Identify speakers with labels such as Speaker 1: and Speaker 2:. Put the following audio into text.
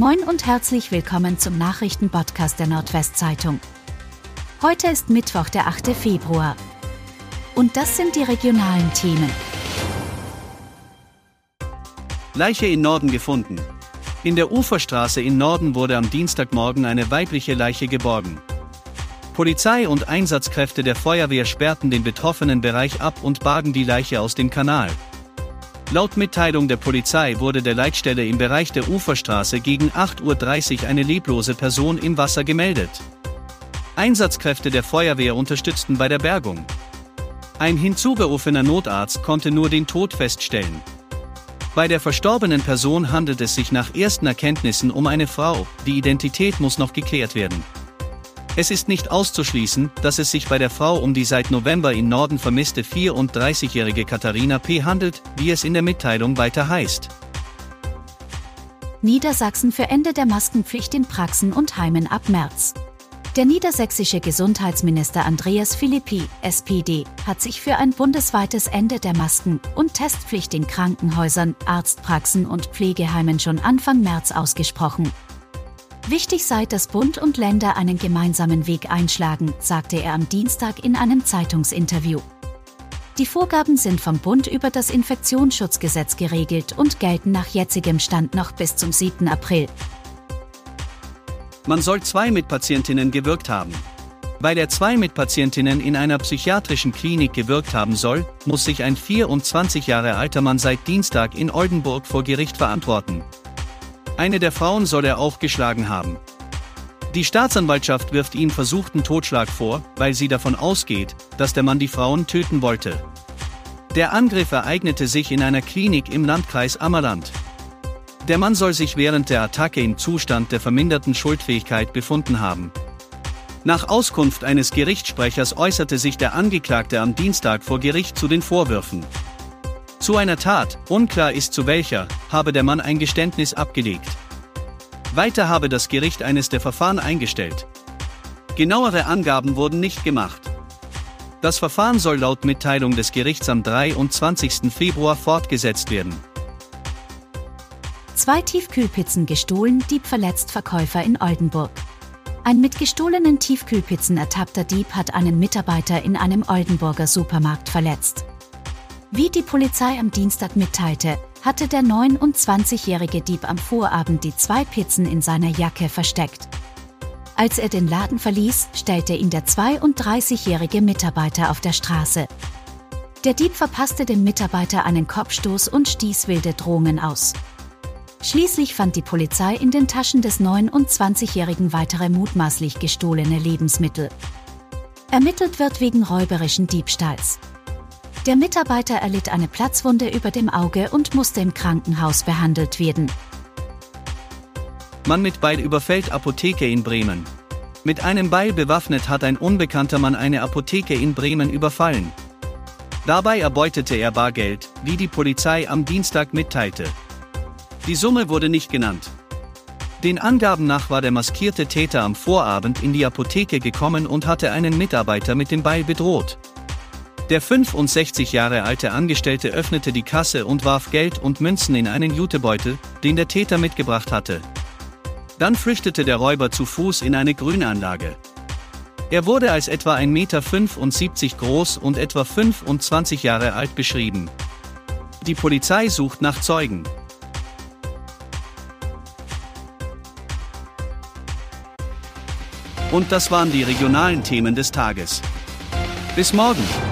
Speaker 1: Moin und herzlich willkommen zum Nachrichtenpodcast der Nordwestzeitung. Heute ist Mittwoch, der 8. Februar. Und das sind die regionalen Themen.
Speaker 2: Leiche in Norden gefunden. In der Uferstraße in Norden wurde am Dienstagmorgen eine weibliche Leiche geborgen. Polizei und Einsatzkräfte der Feuerwehr sperrten den betroffenen Bereich ab und bargen die Leiche aus dem Kanal. Laut Mitteilung der Polizei wurde der Leitstelle im Bereich der Uferstraße gegen 8.30 Uhr eine leblose Person im Wasser gemeldet. Einsatzkräfte der Feuerwehr unterstützten bei der Bergung. Ein hinzugerufener Notarzt konnte nur den Tod feststellen. Bei der verstorbenen Person handelt es sich nach ersten Erkenntnissen um eine Frau, die Identität muss noch geklärt werden. Es ist nicht auszuschließen, dass es sich bei der Frau um die seit November in Norden vermisste 34-jährige Katharina P. handelt, wie es in der Mitteilung weiter heißt.
Speaker 1: Niedersachsen für Ende der Maskenpflicht in Praxen und Heimen ab März. Der niedersächsische Gesundheitsminister Andreas Philippi, SPD, hat sich für ein bundesweites Ende der Masken- und Testpflicht in Krankenhäusern, Arztpraxen und Pflegeheimen schon Anfang März ausgesprochen. Wichtig sei, dass Bund und Länder einen gemeinsamen Weg einschlagen, sagte er am Dienstag in einem Zeitungsinterview. Die Vorgaben sind vom Bund über das Infektionsschutzgesetz geregelt und gelten nach jetzigem Stand noch bis zum 7. April.
Speaker 2: Man soll zwei Mitpatientinnen gewirkt haben. Weil er zwei Mitpatientinnen in einer psychiatrischen Klinik gewirkt haben soll, muss sich ein 24 Jahre alter Mann seit Dienstag in Oldenburg vor Gericht verantworten. Eine der Frauen soll er auch geschlagen haben. Die Staatsanwaltschaft wirft ihm versuchten Totschlag vor, weil sie davon ausgeht, dass der Mann die Frauen töten wollte. Der Angriff ereignete sich in einer Klinik im Landkreis Ammerland. Der Mann soll sich während der Attacke im Zustand der verminderten Schuldfähigkeit befunden haben. Nach Auskunft eines Gerichtssprechers äußerte sich der Angeklagte am Dienstag vor Gericht zu den Vorwürfen. Zu einer Tat, unklar ist zu welcher, habe der Mann ein Geständnis abgelegt. Weiter habe das Gericht eines der Verfahren eingestellt. Genauere Angaben wurden nicht gemacht. Das Verfahren soll laut Mitteilung des Gerichts am 23. Februar fortgesetzt werden.
Speaker 1: Zwei Tiefkühlpizzen gestohlen, Dieb verletzt Verkäufer in Oldenburg. Ein mit gestohlenen Tiefkühlpizzen ertappter Dieb hat einen Mitarbeiter in einem Oldenburger Supermarkt verletzt. Wie die Polizei am Dienstag mitteilte, hatte der 29-jährige Dieb am Vorabend die zwei Pizzen in seiner Jacke versteckt. Als er den Laden verließ, stellte ihn der 32-jährige Mitarbeiter auf der Straße. Der Dieb verpasste dem Mitarbeiter einen Kopfstoß und stieß wilde Drohungen aus. Schließlich fand die Polizei in den Taschen des 29-jährigen weitere mutmaßlich gestohlene Lebensmittel. Ermittelt wird wegen räuberischen Diebstahls. Der Mitarbeiter erlitt eine Platzwunde über dem Auge und musste im Krankenhaus behandelt werden.
Speaker 2: Mann mit Beil überfällt Apotheke in Bremen. Mit einem Beil bewaffnet hat ein unbekannter Mann eine Apotheke in Bremen überfallen. Dabei erbeutete er Bargeld, wie die Polizei am Dienstag mitteilte. Die Summe wurde nicht genannt. Den Angaben nach war der maskierte Täter am Vorabend in die Apotheke gekommen und hatte einen Mitarbeiter mit dem Beil bedroht. Der 65 Jahre alte Angestellte öffnete die Kasse und warf Geld und Münzen in einen Jutebeutel, den der Täter mitgebracht hatte. Dann flüchtete der Räuber zu Fuß in eine Grünanlage. Er wurde als etwa 1,75 Meter groß und etwa 25 Jahre alt beschrieben. Die Polizei sucht nach Zeugen. Und das waren die regionalen Themen des Tages. Bis morgen!